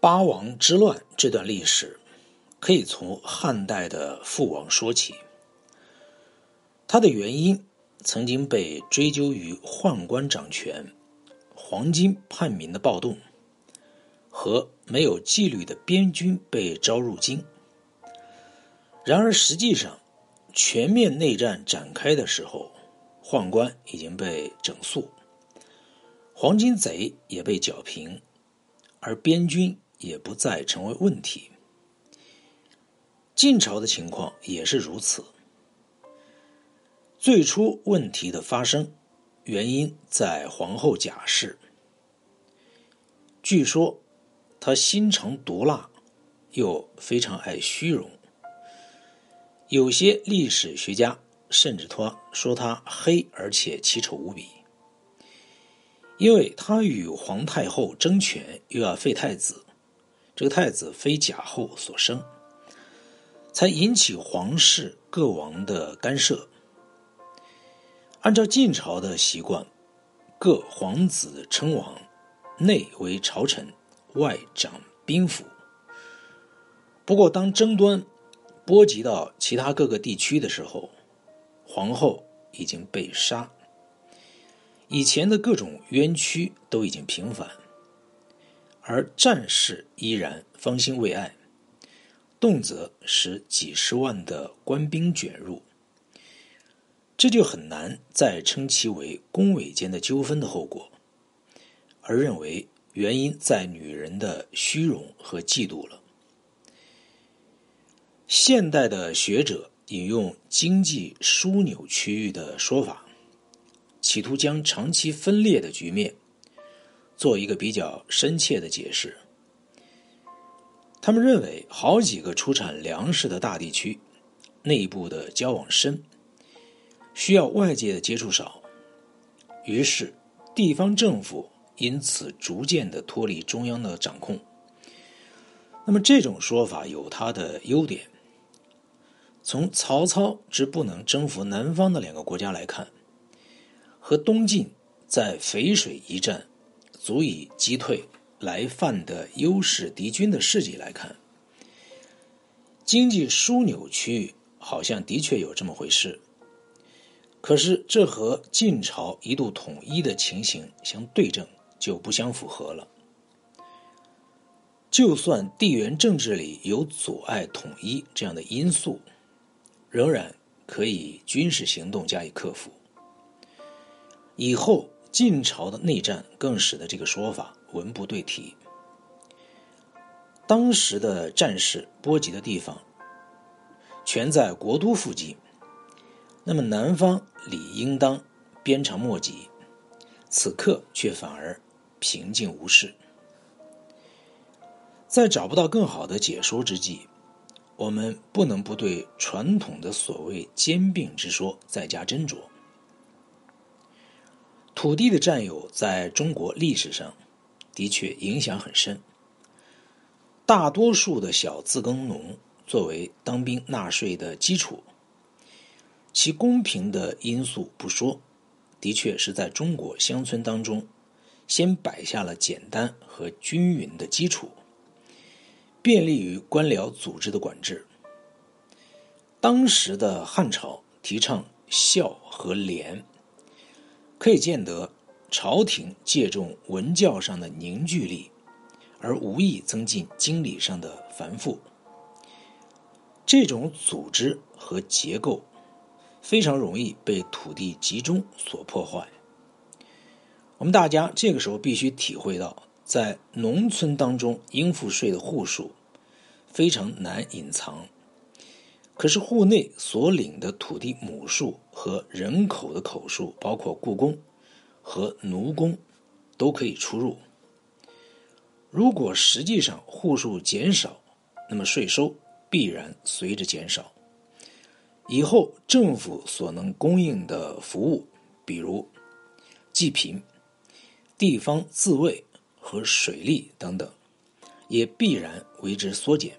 八王之乱这段历史，可以从汉代的父王说起。它的原因曾经被追究于宦官掌权、黄巾叛民的暴动和没有纪律的边军被招入京。然而，实际上，全面内战展开的时候，宦官已经被整肃。黄巾贼也被剿平，而边军也不再成为问题。晋朝的情况也是如此。最初问题的发生，原因在皇后贾氏。据说，她心肠毒辣，又非常爱虚荣。有些历史学家甚至说说她黑而且奇丑无比。因为他与皇太后争权，又要废太子，这个太子非贾后所生，才引起皇室各王的干涉。按照晋朝的习惯，各皇子称王，内为朝臣，外掌兵符。不过，当争端波及到其他各个地区的时候，皇后已经被杀。以前的各种冤屈都已经平反，而战事依然方兴未艾，动辄使几十万的官兵卷入，这就很难再称其为宫闱间的纠纷的后果，而认为原因在女人的虚荣和嫉妒了。现代的学者引用经济枢纽区域的说法。企图将长期分裂的局面做一个比较深切的解释。他们认为，好几个出产粮食的大地区，内部的交往深，需要外界的接触少，于是地方政府因此逐渐的脱离中央的掌控。那么这种说法有它的优点。从曹操之不能征服南方的两个国家来看。和东晋在淝水一战足以击退来犯的优势敌军的事迹来看，经济枢纽区域好像的确有这么回事。可是这和晋朝一度统一的情形相对证，就不相符合了。就算地缘政治里有阻碍统一这样的因素，仍然可以军事行动加以克服。以后晋朝的内战更使得这个说法文不对题。当时的战事波及的地方全在国都附近，那么南方理应当鞭长莫及，此刻却反而平静无事。在找不到更好的解说之际，我们不能不对传统的所谓兼并之说再加斟酌。土地的占有在中国历史上的确影响很深。大多数的小自耕农作为当兵纳税的基础，其公平的因素不说，的确是在中国乡村当中先摆下了简单和均匀的基础，便利于官僚组织的管制。当时的汉朝提倡孝和廉。可以见得，朝廷借重文教上的凝聚力，而无意增进经理上的繁复。这种组织和结构非常容易被土地集中所破坏。我们大家这个时候必须体会到，在农村当中应付税的户数非常难隐藏，可是户内所领的土地亩数。和人口的口数，包括雇工和奴工，都可以出入。如果实际上户数减少，那么税收必然随着减少。以后政府所能供应的服务，比如济贫、地方自卫和水利等等，也必然为之缩减。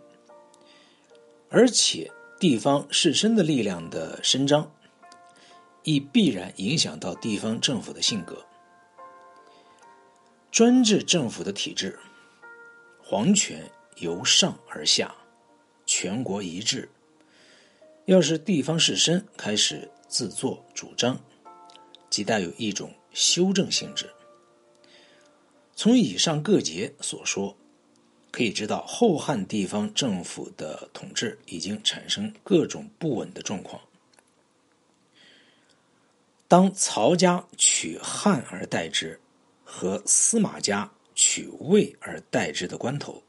而且地方士绅的力量的伸张。亦必然影响到地方政府的性格。专制政府的体制，皇权由上而下，全国一致。要是地方士绅开始自作主张，即带有一种修正性质。从以上各节所说，可以知道后汉地方政府的统治已经产生各种不稳的状况。当曹家取汉而代之，和司马家取魏而代之的关头，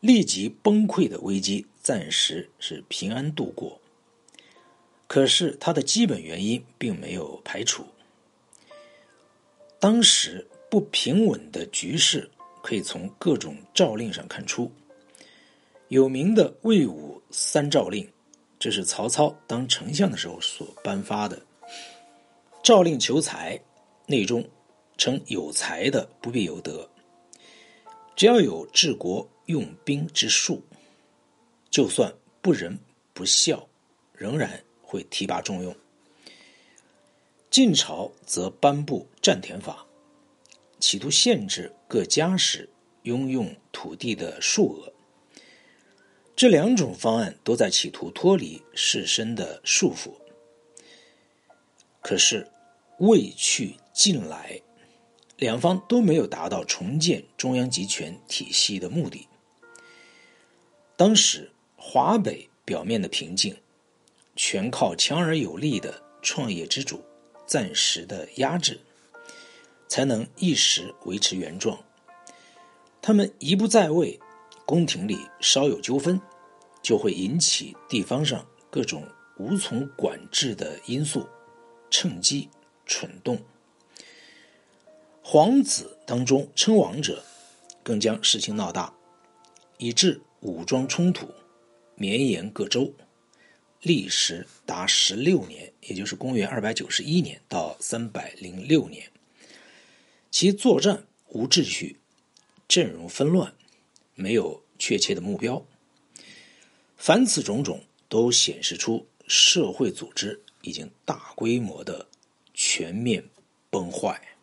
立即崩溃的危机暂时是平安度过。可是它的基本原因并没有排除。当时不平稳的局势，可以从各种诏令上看出。有名的魏武三诏令，这是曹操当丞相的时候所颁发的。诏令求财，内中称有才的不必有德，只要有治国用兵之术，就算不仁不孝，仍然会提拔重用。晋朝则颁布占田法，企图限制各家室拥用土地的数额。这两种方案都在企图脱离士绅的束缚。可是，未去近来，两方都没有达到重建中央集权体系的目的。当时华北表面的平静，全靠强而有力的创业之主暂时的压制，才能一时维持原状。他们一不在位，宫廷里稍有纠纷，就会引起地方上各种无从管制的因素。趁机蠢动，皇子当中称王者，更将事情闹大，以致武装冲突绵延各州，历时达十六年，也就是公元二百九十一年到三百零六年。其作战无秩序，阵容纷乱，没有确切的目标。凡此种种，都显示出社会组织。已经大规模的全面崩坏。